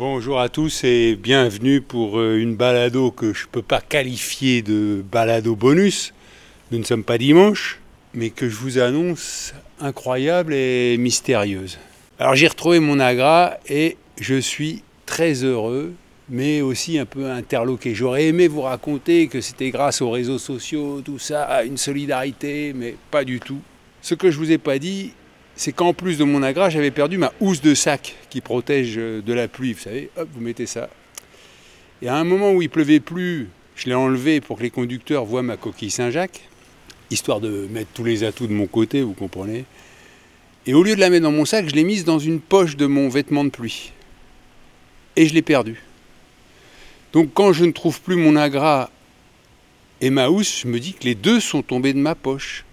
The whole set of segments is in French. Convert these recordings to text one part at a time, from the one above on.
Bonjour à tous et bienvenue pour euh, une balado que je ne peux pas qualifier de balado bonus. Nous ne sommes pas dimanche, mais que je vous annonce incroyable et mystérieuse. Alors j'ai retrouvé mon agra et je suis très heureux, mais aussi un peu interloqué. J'aurais aimé vous raconter que c'était grâce aux réseaux sociaux, tout ça, une solidarité, mais pas du tout. Ce que je vous ai pas dit, c'est qu'en plus de mon agra, j'avais perdu ma housse de sac qui protège euh, de la pluie. Vous savez, hop, vous mettez ça. Et à un moment où il pleuvait plus, je l'ai enlevé pour que les conducteurs voient ma coquille Saint-Jacques, histoire de mettre tous les atouts de mon côté, vous comprenez. Et au lieu de la mettre dans mon sac, je l'ai mise dans une poche de mon vêtement de pluie. Et je l'ai perdue. Donc quand je ne trouve plus mon agra et ma housse, je me dis que les deux sont tombés de ma poche.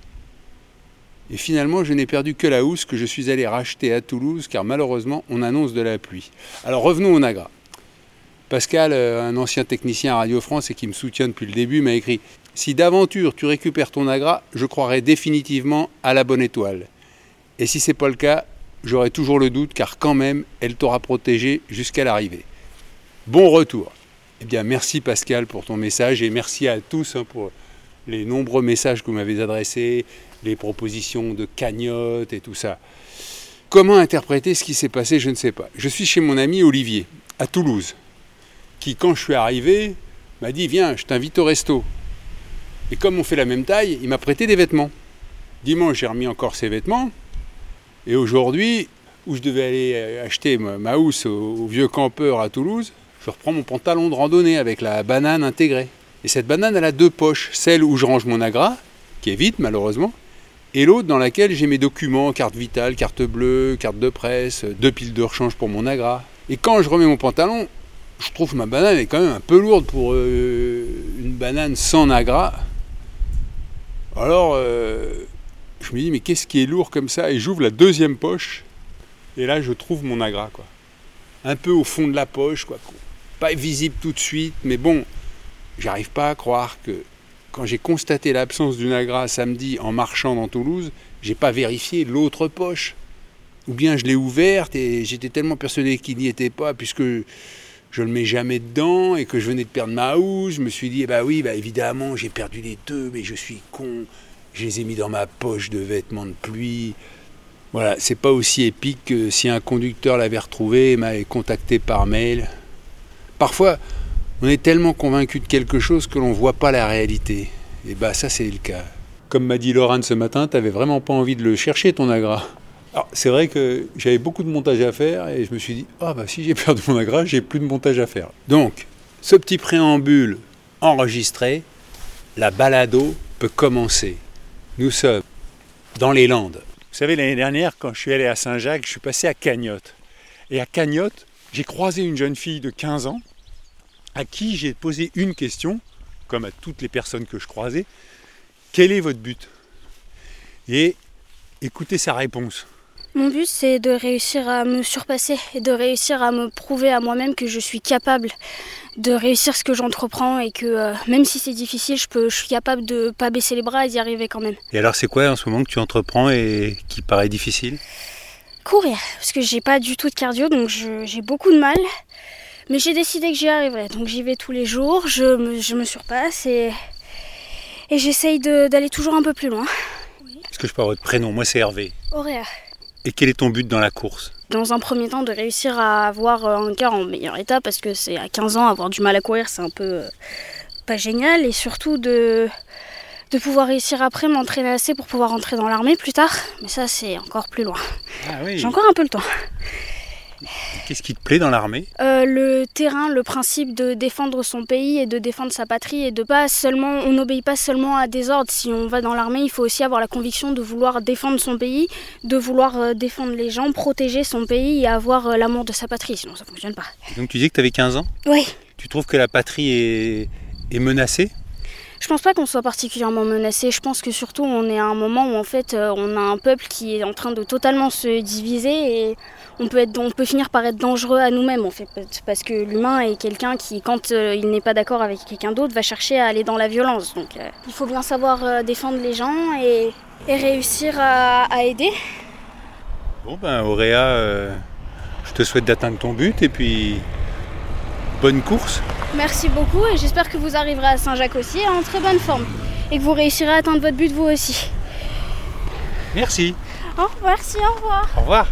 Et finalement, je n'ai perdu que la housse que je suis allé racheter à Toulouse, car malheureusement, on annonce de la pluie. Alors revenons au Nagra. Pascal, euh, un ancien technicien à Radio France et qui me soutient depuis le début, m'a écrit Si d'aventure tu récupères ton Nagra, je croirai définitivement à la bonne étoile. Et si c'est pas le cas, j'aurai toujours le doute, car quand même, elle t'aura protégé jusqu'à l'arrivée. Bon retour. Eh bien, merci Pascal pour ton message et merci à tous hein, pour les nombreux messages que vous m'avez adressés, les propositions de cagnotte et tout ça. Comment interpréter ce qui s'est passé, je ne sais pas. Je suis chez mon ami Olivier, à Toulouse, qui, quand je suis arrivé, m'a dit Viens, je t'invite au resto. Et comme on fait la même taille, il m'a prêté des vêtements. Dimanche, j'ai remis encore ses vêtements. Et aujourd'hui, où je devais aller acheter ma housse au vieux campeur à Toulouse, je reprends mon pantalon de randonnée avec la banane intégrée. Et cette banane, elle a deux poches. Celle où je range mon agra, qui est vide malheureusement, et l'autre dans laquelle j'ai mes documents, carte vitale, carte bleue, carte de presse, deux piles de rechange pour mon agra. Et quand je remets mon pantalon, je trouve ma banane est quand même un peu lourde pour euh, une banane sans agra. Alors, euh, je me dis, mais qu'est-ce qui est lourd comme ça? Et j'ouvre la deuxième poche, et là, je trouve mon agra, quoi. Un peu au fond de la poche, quoi. Pas visible tout de suite, mais bon, j'arrive pas à croire que quand j'ai constaté l'absence du Nagra samedi en marchant dans Toulouse, j'ai pas vérifié l'autre poche. Ou bien je l'ai ouverte et j'étais tellement persuadé qu'il n'y était pas, puisque je le mets jamais dedans et que je venais de perdre ma housse. Je me suis dit, bah oui, bah évidemment, j'ai perdu les deux, mais je suis con. Je les ai mis dans ma poche de vêtements de pluie. Voilà, c'est pas aussi épique que si un conducteur l'avait retrouvé et m'avait contacté par mail. Parfois, on est tellement convaincu de quelque chose que l'on ne voit pas la réalité. Et bah ça c'est le cas. Comme m'a dit Laurent ce matin, tu n'avais vraiment pas envie de le chercher ton agra. Alors c'est vrai que j'avais beaucoup de montage à faire et je me suis dit, ah bah si j'ai perdu mon agra, j'ai plus de montage à faire. Donc, ce petit préambule enregistré, la balado peut commencer. Nous sommes dans les Landes. Vous savez, l'année dernière, quand je suis allé à Saint-Jacques, je suis passé à Cagnotte. Et à Cagnotte, j'ai croisé une jeune fille de 15 ans à qui j'ai posé une question, comme à toutes les personnes que je croisais, quel est votre but? Et écoutez sa réponse. Mon but, c'est de réussir à me surpasser et de réussir à me prouver à moi-même que je suis capable de réussir ce que j'entreprends et que euh, même si c'est difficile, je, peux, je suis capable de ne pas baisser les bras et d'y arriver quand même. Et alors, c'est quoi en ce moment que tu entreprends et qui paraît difficile? Courir, parce que j'ai pas du tout de cardio, donc j'ai beaucoup de mal. Mais j'ai décidé que j'y arriverai. Donc j'y vais tous les jours, je me, surpasse et, et j'essaye d'aller toujours un peu plus loin. Est-ce que je peux avoir votre prénom? Moi c'est Hervé. Auréa. Et quel est ton but dans la course? Dans un premier temps, de réussir à avoir un cœur en meilleur état parce que c'est à 15 ans, avoir du mal à courir, c'est un peu euh, pas génial. Et surtout de, de pouvoir réussir après m'entraîner assez pour pouvoir entrer dans l'armée plus tard. Mais ça, c'est encore plus loin. Ah oui. J'ai encore un peu le temps. Qu'est-ce qui te plaît dans l'armée? Euh, Le terrain, le principe de défendre son pays et de défendre sa patrie et de pas seulement, on n'obéit pas seulement à des ordres. Si on va dans l'armée, il faut aussi avoir la conviction de vouloir défendre son pays, de vouloir euh, défendre les gens, protéger son pays et avoir euh, l'amour de sa patrie. Sinon, ça fonctionne pas. donc tu dis que tu avais 15 ans? Oui. Tu trouves que la patrie est, est menacée? Je pense pas qu'on soit particulièrement menacé. Je pense que surtout on est à un moment où en fait on a un peuple qui est en train de totalement se diviser et on peut, être, on peut finir par être dangereux à nous-mêmes en fait, parce que l'humain est quelqu'un qui, quand euh, il n'est pas d'accord avec quelqu'un d'autre, va chercher à aller dans la violence. Donc euh, il faut bien savoir euh, défendre les gens et, réussir à, aider. Bon ben Auréa, je te souhaite d'atteindre ton but et puis bonne course. Merci beaucoup et j'espère que vous arriverez à Saint-Jacques aussi en très bonne forme et que vous réussirez à atteindre votre but vous aussi. Merci. Oh, merci, au revoir. Au revoir.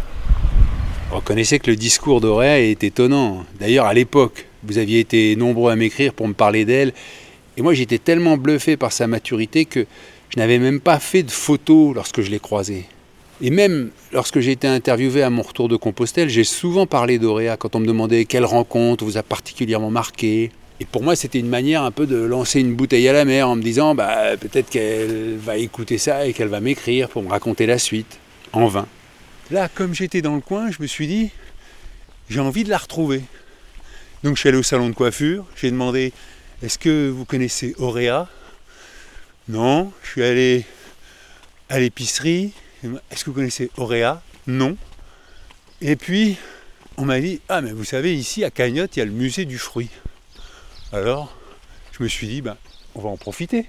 Reconnaissez que le discours d'Auréa est étonnant. D'ailleurs, à l'époque, vous aviez été nombreux à m'écrire pour me parler d'elle. Et moi, j'étais tellement bluffé par sa maturité que je n'avais même pas fait de photos lorsque je l'ai croisée. Et même lorsque j'ai été interviewé à mon retour de Compostelle, j'ai souvent parlé d'Auréa quand on me demandait quelle rencontre vous a particulièrement marqué. Et pour moi, c'était une manière un peu de lancer une bouteille à la mer en me disant bah, peut-être qu'elle va écouter ça et qu'elle va m'écrire pour me raconter la suite. En vain. Là, comme j'étais dans le coin, je me suis dit, j'ai envie de la retrouver. Donc je suis allé au salon de coiffure, j'ai demandé, est-ce que vous connaissez Auréa Non. Je suis allé à l'épicerie, est-ce que vous connaissez Auréa? Non. Et puis, on m'a dit, ah mais vous savez, ici à Cagnotte, il y a le musée du fruit. Alors, je me suis dit, ben, on va en profiter.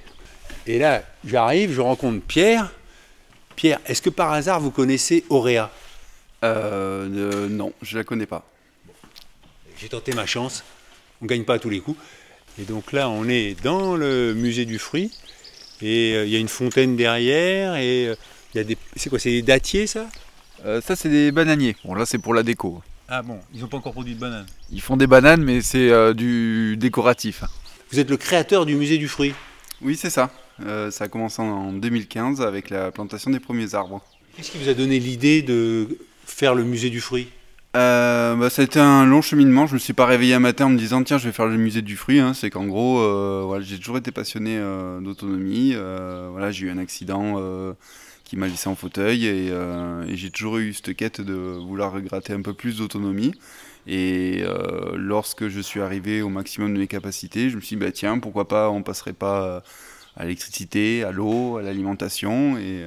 Et là, j'arrive, je rencontre Pierre, Pierre, est-ce que par hasard vous connaissez Auréa? Euh, Non, je la connais pas. J'ai tenté ma chance. On ne gagne pas à tous les coups. Et donc là, on est dans le musée du fruit. Et euh, il y a une fontaine derrière. Et euh, il y a des. C'est quoi C'est des dattiers, ça? Ça, c'est des bananiers. Bon, là, c'est pour la déco. Ah bon Ils n'ont pas encore produit de bananes Ils font des bananes, mais c'est du décoratif. Vous êtes le créateur du musée du fruit? Oui, c'est ça. Euh, ça a commencé en 2015 avec la plantation des premiers arbres. Qu'est-ce qui vous a donné l'idée de faire le musée du fruit? Euh, bah, ça a été un long cheminement. Je me suis pas réveillé un matin en me disant tiens je vais faire le musée du fruit. Hein. C'est qu'en gros euh, voilà, j'ai toujours été passionné d'autonomie. voilà, j'ai eu un accident qui m'a laissé en fauteuil et, et j'ai toujours eu cette quête de vouloir gratter un peu plus d'autonomie. Et lorsque je suis arrivé au maximum de mes capacités, je me suis dit bah, tiens pourquoi pas on passerait pas à l'électricité, à l'eau, à l'alimentation. Et,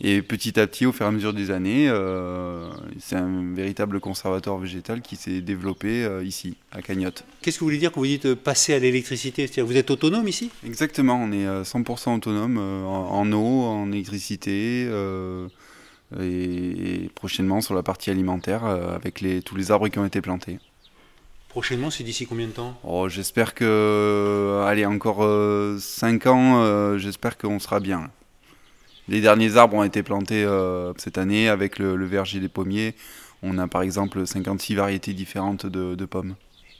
et, petit à petit, au fur et à mesure des années, euh, c'est un véritable conservatoire végétal qui s'est développé euh, ici, à Cagnotte. Qu'est-ce que vous voulez dire quand vous dites euh, passer à l'électricité? C'est-à-dire vous êtes autonome ici? Exactement, on est 100% autonome en, eau, en électricité. Et, prochainement sur la partie alimentaire avec les, tous les arbres qui ont été plantés. Prochainement, c'est d'ici combien de temps? Oh, J'espère que, allez, encore 5 euh, ans, j'espère qu'on sera bien. Les derniers arbres ont été plantés euh, cette année avec le, verger des pommiers. On a par exemple 56 variétés différentes de, pommes.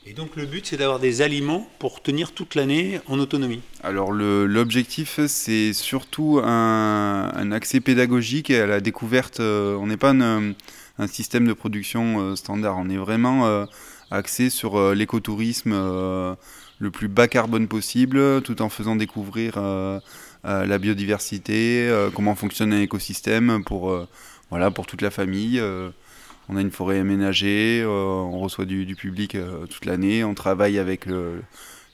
Et donc le but, c'est d'avoir des aliments pour tenir toute l'année en autonomie Alors l'objectif, c'est surtout un, accès pédagogique à la découverte. on n'est pas un, un, système de production standard, on est vraiment axé sur euh, l'écotourisme euh, le plus bas carbone possible, tout en faisant découvrir euh, la biodiversité, comment fonctionne un écosystème pour, voilà, pour toute la famille. on a une forêt aménagée, on reçoit du, public toute l'année, on travaille avec le,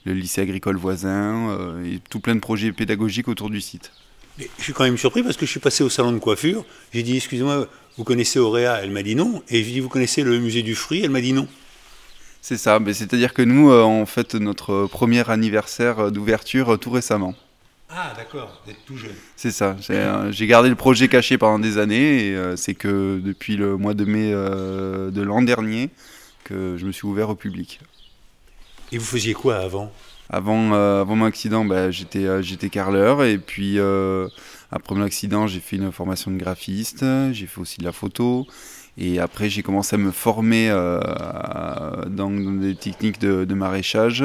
lycée agricole voisin et tout plein de projets pédagogiques autour du site. je suis quand même surpris parce que je suis passé au salon de coiffure, j'ai dit excusez-moi, vous connaissez Auréa? Elle m'a dit non. Et j'ai dit vous connaissez le musée du fruit? Elle m'a dit non. C'est ça, mais c'est-à-dire que nous, euh, on fête notre premier anniversaire euh, d'ouverture euh, tout récemment. Ah d'accord, vous êtes tout jeune. C'est ça, j'ai gardé le projet caché pendant des années et c'est que depuis le mois de mai de l'an dernier que je me suis ouvert au public. Et vous faisiez quoi avant? Avant, avant mon accident, bah, j'étais j'étais carreleur et puis après mon accident, j'ai fait une formation de graphiste, j'ai fait aussi de la photo et après, j'ai commencé à me former euh, dans, des techniques de, maraîchage.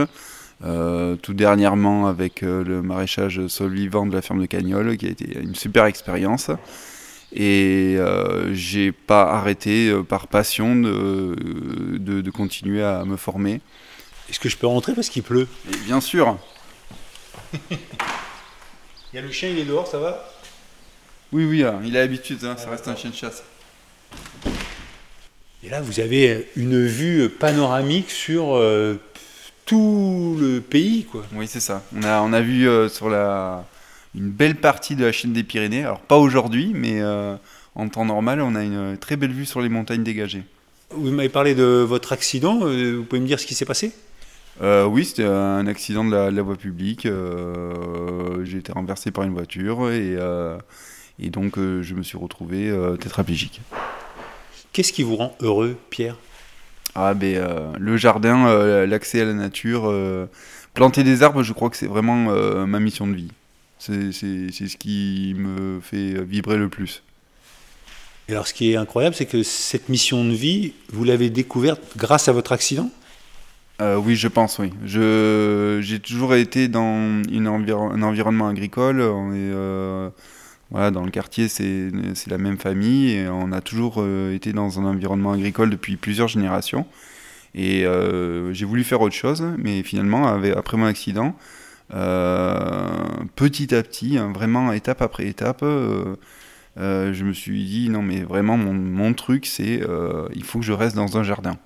Euh, tout dernièrement avec euh, le maraîchage sol vivant de la ferme de Cagnol, qui a été une super expérience. Et j'ai pas arrêté par passion de, de, continuer à me former. Est-ce que je peux rentrer parce qu'il pleut? Bien sûr. il y a le chien, il est dehors, ça va? Oui, oui, hein, il a l'habitude, hein, ça reste un chien de chasse. Et là, vous avez une vue panoramique sur euh, tout le pays, quoi. Oui, c'est ça. On a, on a vu euh, sur la, une belle partie de la chaîne des Pyrénées. Alors, pas aujourd'hui, mais euh, en temps normal, on a une très belle vue sur les montagnes dégagées. Vous m'avez parlé de votre accident. Vous pouvez me dire ce qui s'est passé? Oui, c'était un accident de la, voie publique. J'ai été renversé par une voiture et, et donc je me suis retrouvé tétraplégique. Qu'est-ce qui vous rend heureux, Pierre? Ah, ben, euh, le jardin, euh, l'accès à la nature, euh, planter des arbres, je crois que c'est vraiment ma mission de vie. C'est ce qui me fait vibrer le plus. Et alors, ce qui est incroyable, c'est que cette mission de vie, vous l'avez découverte grâce à votre accident? Oui, je pense, oui. J'ai toujours été dans une un environnement agricole. On est voilà, dans le quartier, c'est la même famille et on a toujours euh, été dans un environnement agricole depuis plusieurs générations. Et euh, j'ai voulu faire autre chose, mais finalement, après mon accident, euh, petit à petit, hein, vraiment étape après étape, je me suis dit non, mais vraiment, mon, mon truc, c'est il faut que je reste dans un jardin.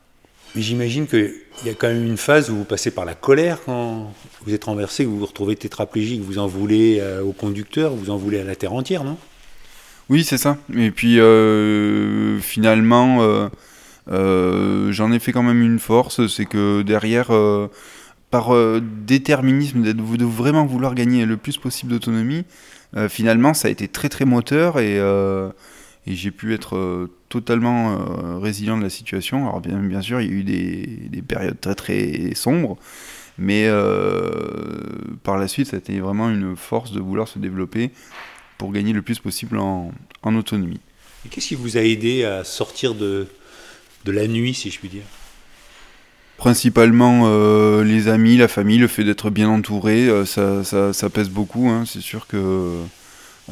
Mais j'imagine qu'il y a quand même une phase où vous passez par la colère quand vous êtes renversé, vous vous retrouvez tétraplégique, vous en voulez euh, au conducteur, vous en voulez à la terre entière, non? Oui, c'est ça. Et puis euh, finalement, euh, j'en ai fait quand même une force, c'est que derrière, par déterminisme, de vraiment vouloir gagner le plus possible d'autonomie, finalement, ça a été très très moteur et j'ai pu être totalement euh, résilient de la situation. Alors bien, bien sûr, il y a eu des, périodes très très sombres, mais euh, par la suite, ça a été vraiment une force de vouloir se développer pour gagner le plus possible en, autonomie. Et qu'est-ce qui vous a aidé à sortir de, de la nuit, si je puis dire? Principalement les amis, la famille, le fait d'être bien entouré, ça, ça, pèse beaucoup. Hein. C'est sûr que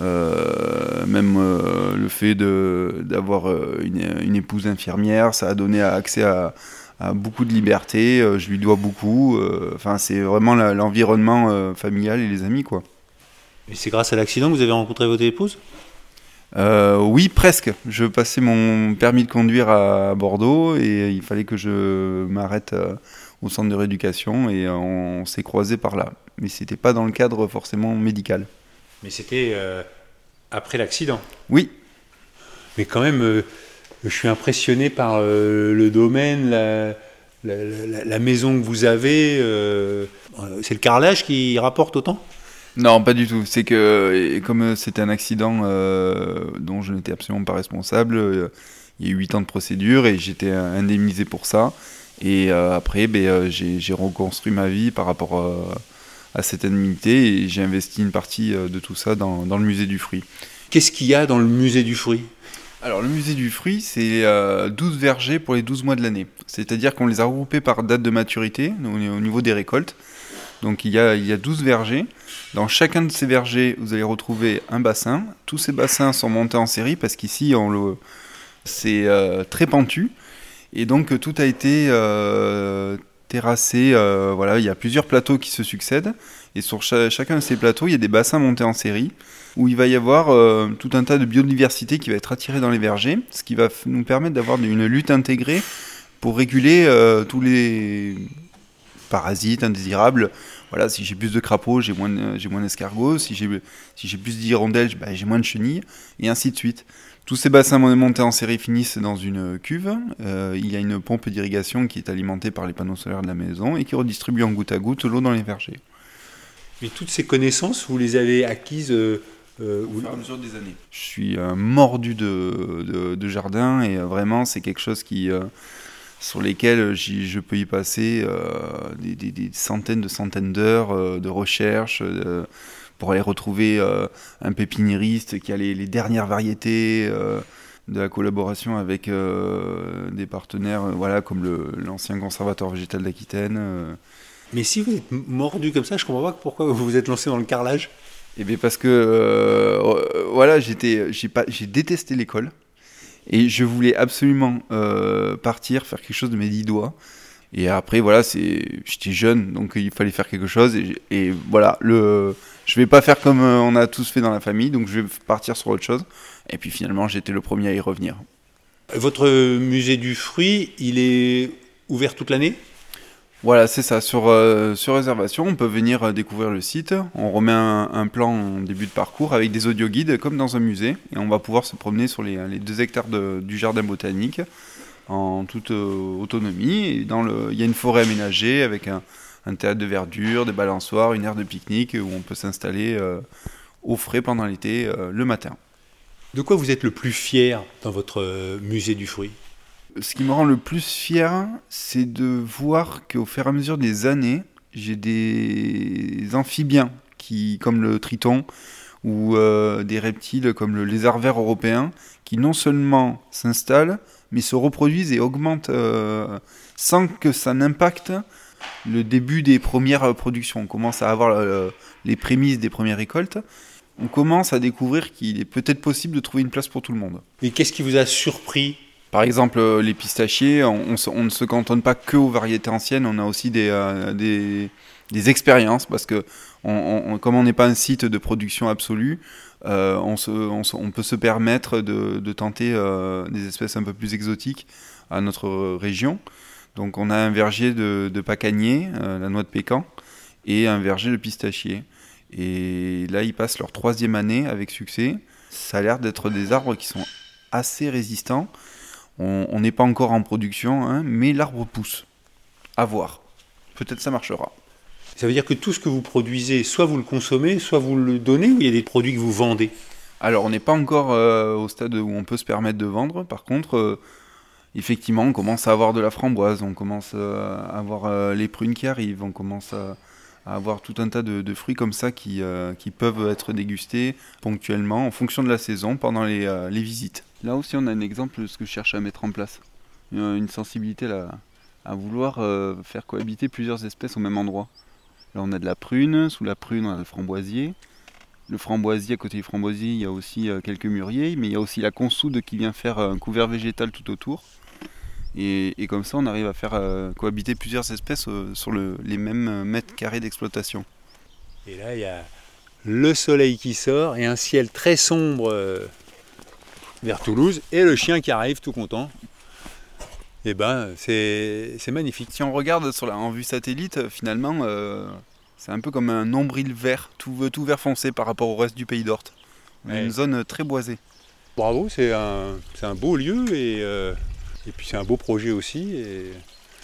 euh, même euh, le fait d'avoir euh, une, épouse infirmière, ça a donné accès à, beaucoup de liberté. je lui dois beaucoup. Enfin, c'est vraiment l'environnement familial et les amis, quoi. Et c'est grâce à l'accident que vous avez rencontré votre épouse? Oui, presque. Je passais mon permis de conduire à Bordeaux et il fallait que je m'arrête au centre de rééducation et on s'est croisés par là. Mais c'était pas dans le cadre forcément médical. Mais c'était euh, après l'accident. Oui. Mais quand même, euh, je suis impressionné par euh, le domaine, la, maison que vous avez. c'est le carrelage qui rapporte autant? Non, pas du tout. C'est que, comme c'était un accident dont je n'étais absolument pas responsable, il y a eu 8 ans de procédure et j'étais indemnisé pour ça. Et après, ben, j'ai reconstruit ma vie par rapport à à cette indemnité et j'ai investi une partie euh, de tout ça dans, dans le musée du fruit. Qu'est-ce qu'il y a dans le musée du fruit? Alors le musée du fruit, c'est euh, 12 vergers pour les 12 mois de l'année. C'est-à-dire qu'on les a regroupés par date de maturité au niveau des récoltes. Donc il y, a, il y a 12 vergers. Dans chacun de ces vergers, vous allez retrouver un bassin. Tous ces bassins sont montés en série parce qu'ici, c'est euh, très pentu. Et donc tout a été euh, terrassé. Euh, voilà, il y a plusieurs plateaux qui se succèdent. Et sur chacun de ces plateaux, il y a des bassins montés en série où il va y avoir euh, tout un tas de biodiversité qui va être attirée dans les vergers, ce qui va nous permettre d'avoir une lutte intégrée pour réguler euh, tous les parasites indésirables. Voilà, si j'ai plus de crapauds, j'ai moins, moins d'escargots. Si j'ai, si j'ai plus d'hirondelles, bah, j'ai moins de chenilles, et ainsi de suite. Tous ces bassins montés en série finissent dans une cuve. Euh, il y a une pompe d'irrigation qui est alimentée par les panneaux solaires de la maison et qui redistribue en goutte à goutte l'eau dans les vergers. Et toutes ces connaissances, vous les avez acquises euh, euh, au fur et à mesure des années. Je suis mordu de, de, jardin et vraiment c'est quelque chose qui sur lesquels je peux y passer des, des, centaines de centaines d'heures de recherche pour aller retrouver euh, un pépiniériste qui a les, dernières variétés euh, de la collaboration avec euh, des partenaires voilà, comme l'ancien conservatoire végétal d'Aquitaine. Mais si vous êtes mordu comme ça, je comprends pas pourquoi vous vous êtes lancé dans le carrelage. Eh bien parce que voilà, j'étais, j'ai pas, j'ai détesté l'école et je voulais absolument partir, faire quelque chose de mes dix doigts. Et après voilà, c'est, j'étais jeune, donc il fallait faire quelque chose et, et voilà, le, je vais pas faire comme euh, on a tous fait dans la famille, donc je vais partir sur autre chose. Et puis finalement, j'étais le premier à y revenir. Votre musée du fruit, il est ouvert toute l'année? Voilà, c'est ça. Sur, euh, sur réservation, on peut venir euh, découvrir le site. On remet un, un plan en début de parcours avec des audio-guides comme dans un musée. Et on va pouvoir se promener sur les, les deux hectares de- du jardin botanique en toute euh, autonomie. Et dans le, il y a une forêt aménagée avec un, un théâtre de verdure, des balançoires, une aire de pique-nique où on peut s'installer euh, au frais pendant l'été euh, le matin. De quoi vous êtes le plus fier dans votre musée du fruit? Ce qui me rend le plus fier, c'est de voir qu'au fur et à mesure des années, j'ai des amphibiens qui, comme le triton ou euh, des reptiles comme le lézard vert européen qui non seulement s'installent, mais se reproduisent et augmentent euh, sans que ça n'impacte le début des premières productions. On commence à avoir euh, les prémices des premières récoltes. On commence à découvrir qu'il est peut-être possible de trouver une place pour tout le monde. Et qu'est-ce qui vous a surpris? Par exemple, euh, les pistachiers, on, on se- on ne se cantonne pas que aux variétés anciennes, on a aussi des, euh, des, des expériences, parce que on- comme on n'est pas un site de production absolue, euh, on, peut se permettre de, tenter euh, des espèces un peu plus exotiques à notre région. Donc on a un verger de, de pacanier, euh, la noix de pécan, et un verger de pistachier. Et là, ils passent leur troisième année avec succès. Ça a l'air d'être des arbres qui sont assez résistants. On on n'est pas encore en production, hein, mais l'arbre pousse. À voir. Peut-être ça marchera. Ça veut dire que tout ce que vous produisez, soit vous le consommez, soit vous le donnez, ou il y a des produits que vous vendez Alors, on n'est pas encore euh, au stade où on peut se permettre de vendre. Par contre, euh, effectivement, on commence à avoir de la framboise, on commence euh, à avoir les prunes qui arrivent, on commence à, avoir tout un tas de, fruits comme ça qui, peuvent être dégustés ponctuellement en fonction de la saison pendant les, visites. Là aussi, on a un exemple de ce que je cherche à mettre en place. Une sensibilité à vouloir faire cohabiter plusieurs espèces au même endroit. Là, on a de la prune, sous la prune, on a le framboisier. Le framboisier, à côté du framboisier, il y a aussi euh, quelques mûriers, mais il y a aussi la consoude qui vient faire euh, un couvert végétal tout autour. Et, comme ça, on arrive à faire euh, cohabiter plusieurs espèces sur le- les mêmes mètres carrés d'exploitation. Et là, il y a le soleil qui sort et un ciel très sombre vers Toulouse, et le chien qui arrive tout content. Et ben, c'est c'est magnifique. Si on regarde sur la, en vue satellite, euh, finalement, euh, c'est un peu comme un nombril vert, tout, tout vert foncé par rapport au reste du pays d'Orte. Ouais. Une zone euh, très boisée. Bravo, c'est un, c'est un beau lieu et, euh, et puis c'est un beau projet aussi. Et,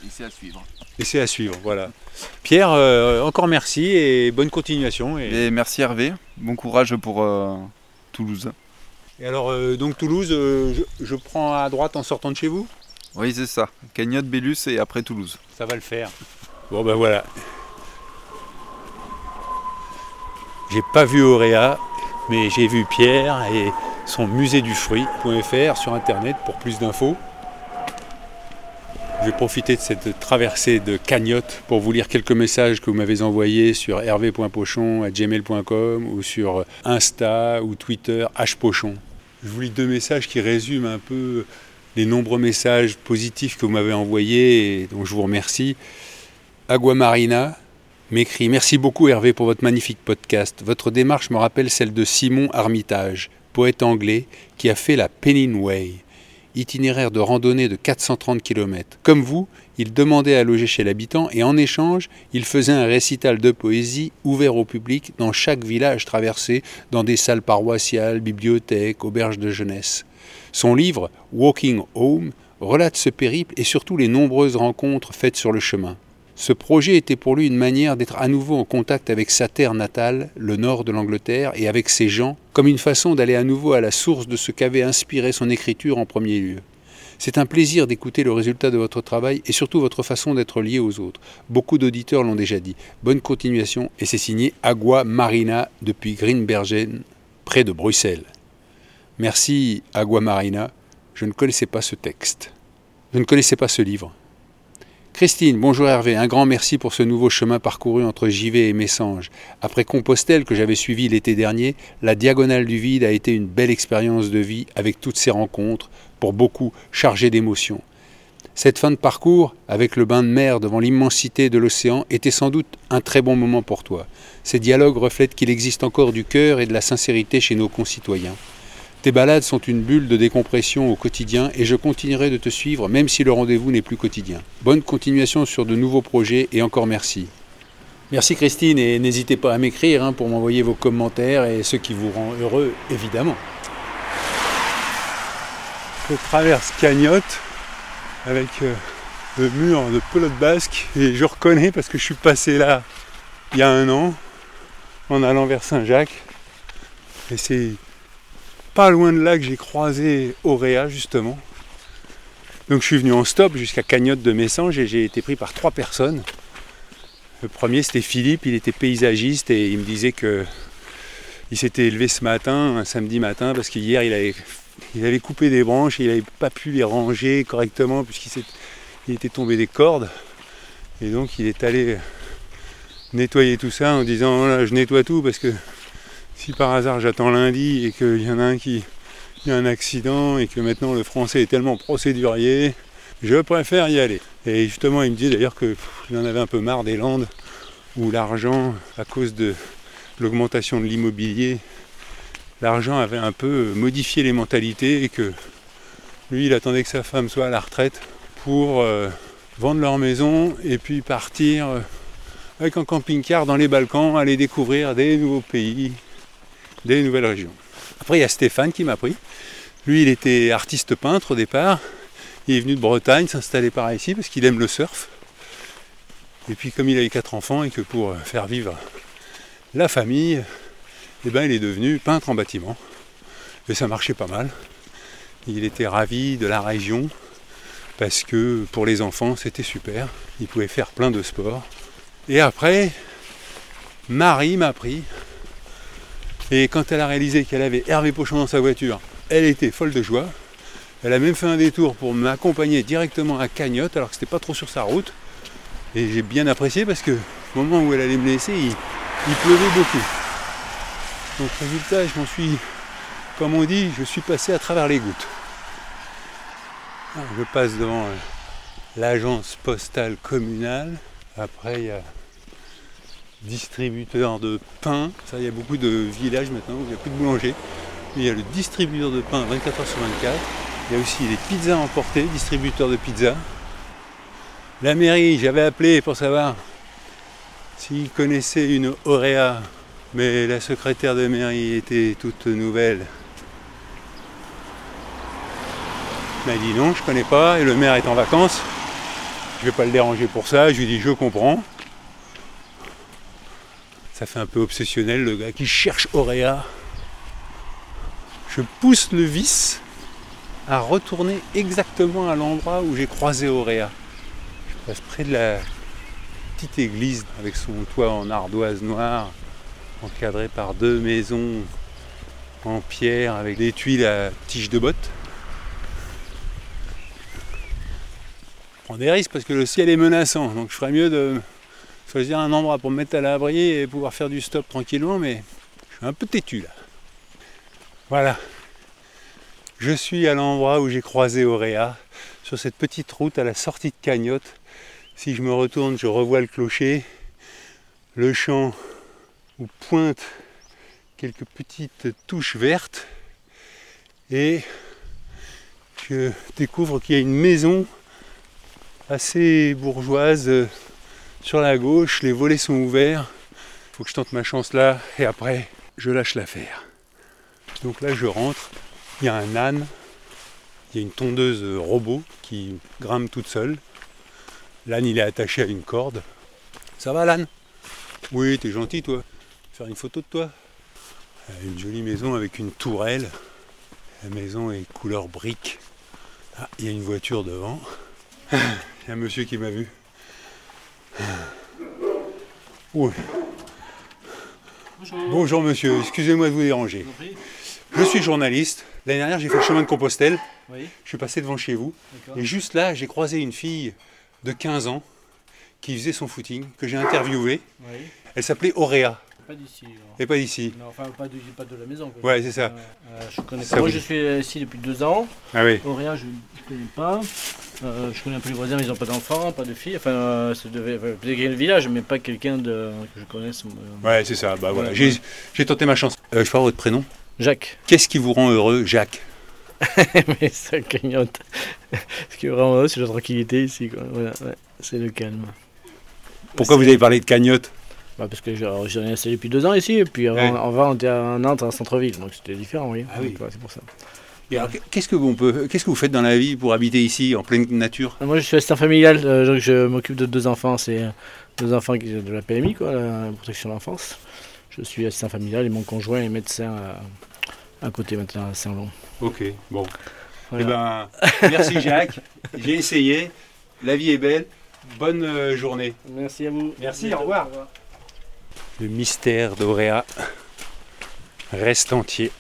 Et c'est à suivre. et c'est à suivre, voilà. Pierre, euh, encore merci et bonne continuation. Et, Et merci Hervé, bon courage pour euh, Toulouse. et alors, euh, donc Toulouse, euh, je, je prends à droite en sortant de chez vous? Oui, c'est ça. Cagnotte, Bélus et après Toulouse. Ça va le faire. Bon ben voilà. J'ai pas vu Auréa, mais j'ai vu Pierre et son musée du fruit.fr sur internet pour plus d'infos. Je vais profiter de cette traversée de cagnotte pour vous lire quelques messages que vous m'avez envoyés sur hervé.pochon.gmail.com ou sur Insta ou Twitter hpochon. Je vous lis deux messages qui résument un peu les nombreux messages positifs que vous m'avez envoyés et dont je vous remercie. Aguamarina m'écrit Merci beaucoup Hervé pour votre magnifique podcast. Votre démarche me rappelle celle de Simon Armitage, poète anglais qui a fait la Pennine Way, itinéraire de randonnée de 430 km. Comme vous, il demandait à loger chez l'habitant et en échange, il faisait un récital de poésie ouvert au public dans chaque village traversé, dans des salles paroissiales, bibliothèques, auberges de jeunesse. Son livre Walking Home relate ce périple et surtout les nombreuses rencontres faites sur le chemin. Ce projet était pour lui une manière d'être à nouveau en contact avec sa terre natale, le nord de l'Angleterre, et avec ses gens, comme une façon d'aller à nouveau à la source de ce qu'avait inspiré son écriture en premier lieu. C'est un plaisir d'écouter le résultat de votre travail et surtout votre façon d'être lié aux autres. Beaucoup d'auditeurs l'ont déjà dit. Bonne continuation et c'est signé Agua Marina depuis Greenbergen, près de Bruxelles. Merci Agua Marina. Je ne connaissais pas ce texte. Je ne connaissais pas ce livre. Christine, bonjour Hervé, un grand merci pour ce nouveau chemin parcouru entre Givet et Messanges. Après Compostelle que j'avais suivi l'été dernier, la Diagonale du Vide a été une belle expérience de vie avec toutes ces rencontres, pour beaucoup chargées d'émotions. Cette fin de parcours, avec le bain de mer devant l'immensité de l'océan, était sans doute un très bon moment pour toi. Ces dialogues reflètent qu'il existe encore du cœur et de la sincérité chez nos concitoyens. Tes balades sont une bulle de décompression au quotidien et je continuerai de te suivre même si le rendez-vous n'est plus quotidien. Bonne continuation sur de nouveaux projets et encore merci. Merci Christine et n'hésitez pas à m'écrire hein, pour m'envoyer vos commentaires et ce qui vous rend heureux évidemment. Je traverse Cagnotte avec euh, le mur de pelote basque et je reconnais parce que je suis passé là il y a un an en allant vers Saint-Jacques et c'est pas loin de là que j'ai croisé Auréa justement. Donc je suis venu en stop jusqu'à Cagnotte de Messanges et j'ai été pris par trois personnes. Le premier c'était Philippe, il était paysagiste et il me disait que il s'était élevé ce matin, un samedi matin, parce qu'hier il avait, il avait coupé des branches et il n'avait pas pu les ranger correctement puisqu'il il était tombé des cordes. Et donc il est allé nettoyer tout ça en disant voilà, je nettoie tout parce que si par hasard j'attends lundi et qu'il y en a un qui a un accident et que maintenant le français est tellement procédurier, je préfère y aller. Et justement, il me dit d'ailleurs qu'il en avait un peu marre des Landes où l'argent, à cause de l'augmentation de l'immobilier, l'argent avait un peu modifié les mentalités et que lui, il attendait que sa femme soit à la retraite pour euh, vendre leur maison et puis partir euh, avec un camping-car dans les Balkans, aller découvrir des nouveaux pays, des nouvelles régions. Après, il y a Stéphane qui m'a pris. Lui, il était artiste peintre au départ. Il est venu de Bretagne s'installer par ici parce qu'il aime le surf. Et puis, comme il avait quatre enfants et que pour faire vivre la famille, eh ben, il est devenu peintre en bâtiment. Et ça marchait pas mal. Il était ravi de la région parce que pour les enfants, c'était super. Il pouvait faire plein de sports. Et après, Marie m'a pris et quand elle a réalisé qu'elle avait Hervé Pochon dans sa voiture, elle était folle de joie. Elle a même fait un détour pour m'accompagner directement à Cagnotte, alors que c'était pas trop sur sa route. Et j'ai bien apprécié parce que au moment où elle allait me laisser, il, pleuvait beaucoup. Donc résultat, je m'en suis, comme on dit, je suis passé à travers les gouttes. je passe devant euh, l'agence postale communale. Après, il y a distributeur de pain. Ça, il y a beaucoup de villages maintenant où il n'y a plus de boulanger. Il y a le distributeur de pain 24 h sur 24. Il y a aussi les pizzas emportées, distributeur de pizzas. La mairie, j'avais appelé pour savoir s'ils connaissaient une Auréa, mais la secrétaire de mairie était toute nouvelle. Il m'a dit non, je connais pas, et le maire est en vacances. Je vais pas le déranger pour ça, je lui dis je comprends. Ça fait un peu obsessionnel le gars qui cherche Auréa. Je pousse le vis à retourner exactement à l'endroit où j'ai croisé Auréa. Je passe près de la petite église avec son toit en ardoise noire, encadré par deux maisons en pierre avec des tuiles à tiges de bottes. Prends des risques parce que le ciel est menaçant, donc je ferais mieux de choisir un endroit pour me mettre à l'abri et pouvoir faire du stop tranquillement, mais je suis un peu têtu là. Voilà. Je suis à l'endroit où j'ai croisé Auréa, sur cette petite route à la sortie de Cagnotte. Si je me retourne, je revois le clocher, le champ où pointent quelques petites touches vertes et je découvre qu'il y a une maison assez bourgeoise sur la gauche, les volets sont ouverts. Il faut que je tente ma chance là et après je lâche l'affaire. Donc là je rentre, il y a un âne, il y a une tondeuse robot qui grimpe toute seule. L'âne il est attaché à une corde. Ça va l'âne Oui, t'es gentil toi. Faire une photo de toi? Une jolie maison avec une tourelle. La maison est couleur brique. Ah, il y a une voiture devant. Il y a un monsieur qui m'a vu. Bonjour. monsieur, excusez-moi de vous déranger. Je suis journaliste. L'année dernière, j'ai fait le chemin de Compostelle. Je suis passé devant chez vous. Et juste là, j'ai croisé une fille de 15 ans qui faisait son footing, que j'ai interviewé. Oui. Elle s'appelait Auréa, Pas d'ici. et pas d'ici. Non, enfin, pas de, pas de la maison. quoi. Ouais, c'est ça. Euh, je connais Ça pas. Moi, je suis ici depuis deux ans. Ah oui. Auréa, je ne connais pas. Euh, je connais un peu les voisins, mais ils n'ont pas d'enfants, pas de filles. Enfin, euh, ça devait enfin, peut-être le village, mais pas quelqu'un de, que je connaisse. euh. Ouais, c'est ça. Bah voilà. Ouais, J'ai tenté ma chance. Euh, je avoir votre prénom Jacques. Qu'est-ce qui vous rend heureux, Jacques? mais ça clignote. Ce qui est vraiment c'est la tranquillité ici. Quoi. Voilà, ouais, c'est le calme. Pourquoi vous avez parlé de cagnotte? Bah, parce que j'ai j'ai rien installé depuis deux ans ici, et puis avant, Ouais. avant on était à Nantes, en centre-ville, donc c'était différent, oui. Ah oui. C'est pour ça. Et alors, Qu'est-ce que vous, on peut, qu'est-ce que vous faites dans la vie pour habiter ici, en pleine nature? Moi, je suis assistant familial, euh, donc je m'occupe de deux enfants, c'est deux enfants qui de la PMI, quoi, la protection de l'enfance. Je suis assistant familial et mon conjoint est médecin à côté maintenant à Saint-Lon. Ok, bon. Voilà. Eh ben, merci Jacques. J'ai essayé. La vie est belle. Bonne euh, journée. Merci à vous. Merci, au revoir. Le mystère d'Auréa reste entier.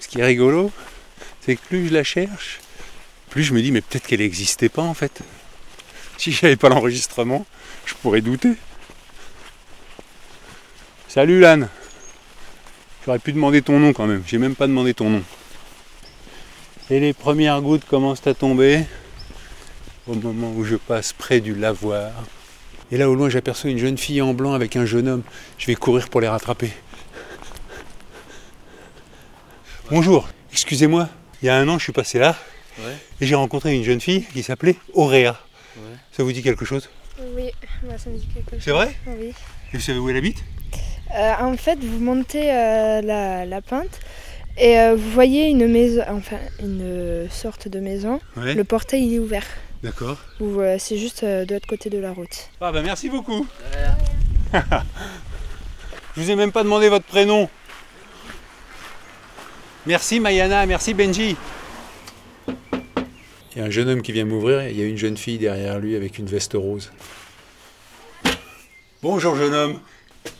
Ce qui est rigolo, c'est que plus je la cherche, plus je me dis mais peut-être qu'elle n'existait pas en fait. Si j'avais pas l'enregistrement, je pourrais douter. Salut Lan. J'aurais pu demander ton nom quand même. J'ai même pas demandé ton nom. Et les premières gouttes commencent à tomber au moment où je passe près du lavoir. Et là au loin j'aperçois une jeune fille en blanc avec un jeune homme. Je vais courir pour les rattraper. Bonjour, excusez-moi. Il y a un an je suis passé là Ouais. et j'ai rencontré une jeune fille qui s'appelait Auréa. Ouais. Ça vous dit quelque chose? Oui, moi ça me dit quelque chose. C'est vrai? Oui. Et vous savez où elle habite? En fait, vous montez euh, la, la pente et euh, vous voyez une maison, enfin une euh, sorte de maison. Ouais. Le portail il est ouvert. D'accord. Ou euh, c'est juste euh, de l'autre côté de la route. Ah bah merci beaucoup. Je vous ai même pas demandé votre prénom. Merci Mayana, merci Benji. Il y a un jeune homme qui vient m'ouvrir et il y a une jeune fille derrière lui avec une veste rose. Bonjour jeune homme.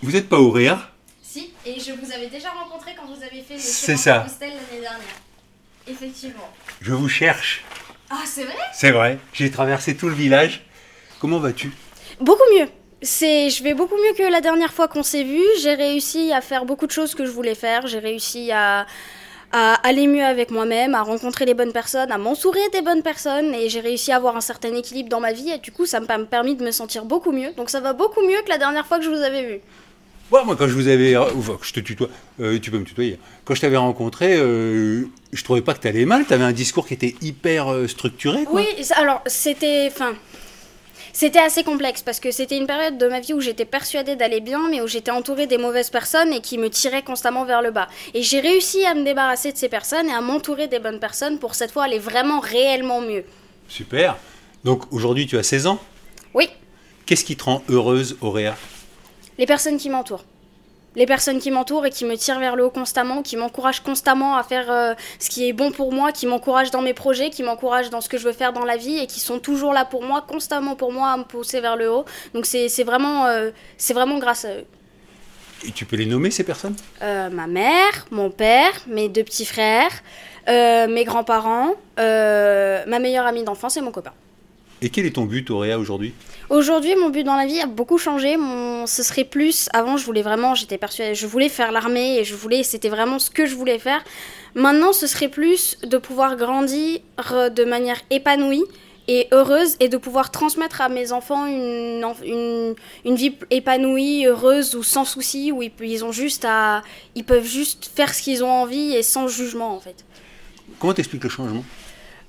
Vous n'êtes pas Auréa Si, et je vous avais déjà rencontré quand vous avez fait le Compostelle l'année dernière. Effectivement. Je vous cherche. Ah, c'est vrai? C'est vrai. J'ai traversé tout le village. Comment vas-tu? Beaucoup mieux. C'est, je vais beaucoup mieux que la dernière fois qu'on s'est vu. J'ai réussi à faire beaucoup de choses que je voulais faire. J'ai réussi à, à aller mieux avec moi-même, à rencontrer les bonnes personnes, à m'entourer des bonnes personnes. Et j'ai réussi à avoir un certain équilibre dans ma vie. Et du coup, ça m'a permis de me sentir beaucoup mieux. Donc ça va beaucoup mieux que la dernière fois que je vous avais vu. Ouais, moi, quand je vous avais. Enfin, je te tutoie. Euh, tu peux me tutoyer. Quand je t'avais rencontré, euh, je trouvais pas que t'allais mal. T'avais un discours qui était hyper euh, structuré, quoi. Oui, alors c'était, enfin, c'était assez complexe parce que c'était une période de ma vie où j'étais persuadée d'aller bien, mais où j'étais entourée des mauvaises personnes et qui me tiraient constamment vers le bas. Et j'ai réussi à me débarrasser de ces personnes et à m'entourer des bonnes personnes pour cette fois aller vraiment réellement mieux. Super. Donc aujourd'hui, tu as 16 ans? Oui, Qu'est-ce qui te rend heureuse, Auréa? Les personnes qui m'entourent. Les personnes qui m'entourent et qui me tirent vers le haut constamment, qui m'encouragent constamment à faire euh, ce qui est bon pour moi, qui m'encouragent dans mes projets, qui m'encouragent dans ce que je veux faire dans la vie et qui sont toujours là pour moi, constamment pour moi, à me pousser vers le haut. Donc c'est vraiment, euh, c'est vraiment grâce à eux. Et tu peux les nommer, ces personnes? Euh, ma mère, mon père, mes deux petits frères, mes grands-parents, ma meilleure amie d'enfance et mon copain. Et quel est ton but, Auréa, aujourd'hui? Aujourd'hui, mon but dans la vie a beaucoup changé. Mon, ce serait plus. Avant, je voulais vraiment, j'étais persuadée, je voulais faire l'armée et je voulais, c'était vraiment ce que je voulais faire. Maintenant, ce serait plus de pouvoir grandir de manière épanouie et heureuse et de pouvoir transmettre à mes enfants une, une, une vie épanouie, heureuse ou sans souci, où ils, ils ont juste à, ils peuvent juste faire ce qu'ils ont envie et sans jugement en fait. Comment t'expliques le changement?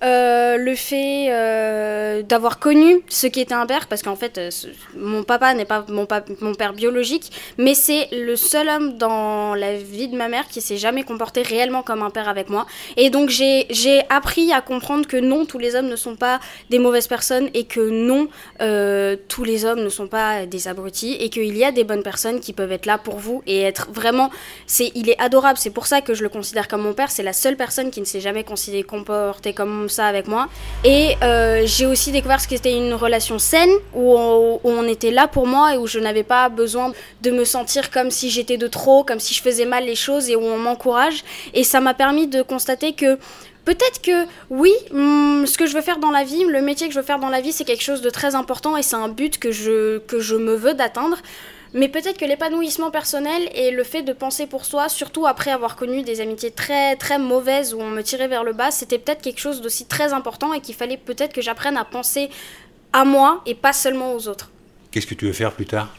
Euh, le fait euh, d'avoir connu ce qui était un père, parce qu'en fait, euh, mon papa n'est pas mon, père biologique, mais c'est le seul homme dans la vie de ma mère qui s'est jamais comporté réellement comme un père avec moi. Et donc j'ai appris à comprendre que non, tous les hommes ne sont pas des mauvaises personnes et que non, tous les hommes ne sont pas des abrutis et qu'il y a des bonnes personnes qui peuvent être là pour vous et être vraiment, c'est il est adorable. C'est pour ça que je le considère comme mon père. C'est la seule personne qui ne s'est jamais considéré comporté comme ça avec moi. Et euh, j'ai aussi découvert ce qu'était une relation saine où on, où on était là pour moi et où je n'avais pas besoin de me sentir comme si j'étais de trop, comme si je faisais mal les choses et où on m'encourage. Et ça m'a permis de constater que Peut-être que oui, hum, ce que je veux faire dans la vie, le métier que je veux faire dans la vie, c'est quelque chose de très important et c'est un but que je, que je me veux d'atteindre. Mais peut-être que l'épanouissement personnel et le fait de penser pour soi, surtout après avoir connu des amitiés très très mauvaises où on me tirait vers le bas, c'était peut-être quelque chose d'aussi très important et qu'il fallait peut-être que j'apprenne à penser à moi et pas seulement aux autres. Qu'est-ce que tu veux faire plus tard?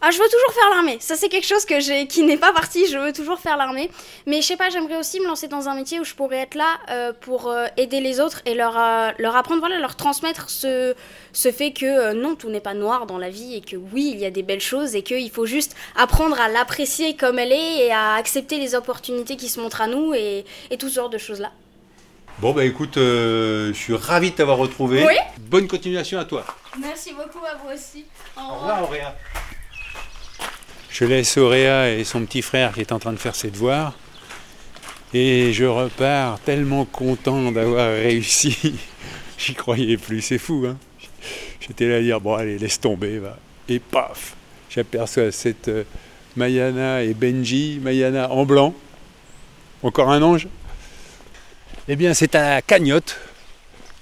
Ah, je veux toujours faire l'armée. Ça, c'est quelque chose que j'ai, qui n'est pas parti. Je veux toujours faire l'armée. Mais je sais pas, j'aimerais aussi me lancer dans un métier où je pourrais être là euh, pour euh, aider les autres et leur, euh, leur apprendre, voilà, leur transmettre ce, ce fait que non, tout n'est pas noir dans la vie et que oui, il y a des belles choses et qu'il faut juste apprendre à l'apprécier comme elle est et à accepter les opportunités qui se montrent à nous et, et tout ce genre de choses-là. Bon, bah écoute, je suis ravi de t'avoir retrouvé. Oui. Bonne continuation à toi. Merci beaucoup à vous aussi. Au revoir, Auréa. Je laisse Auréa et son petit frère qui est en train de faire ses devoirs. Et je repars tellement content d'avoir réussi. J'y croyais plus, c'est fou. Hein J'étais là à dire, bon allez, laisse tomber. Va. Et paf, j'aperçois cette euh, Mayana et Benji. Mayana en blanc. Encore un ange. Eh bien, c'est à cagnotte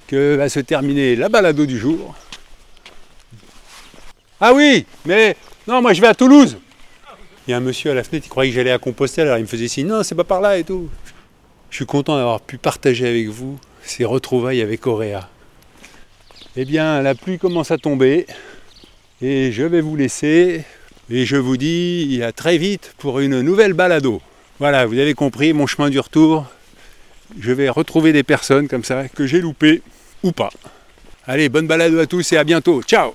que va se terminer la balado du jour. Ah oui, mais non, moi je vais à Toulouse. Il y a un monsieur à la fenêtre, il croyait que j'allais à Compostelle, alors il me faisait signe, non, c'est pas par là et tout. Je suis content d'avoir pu partager avec vous ces retrouvailles avec Auréa. Eh bien, la pluie commence à tomber et je vais vous laisser et je vous dis à très vite pour une nouvelle balado. Voilà, vous avez compris mon chemin du retour. Je vais retrouver des personnes comme ça que j'ai loupées ou pas. Allez, bonne balado à tous et à bientôt. Ciao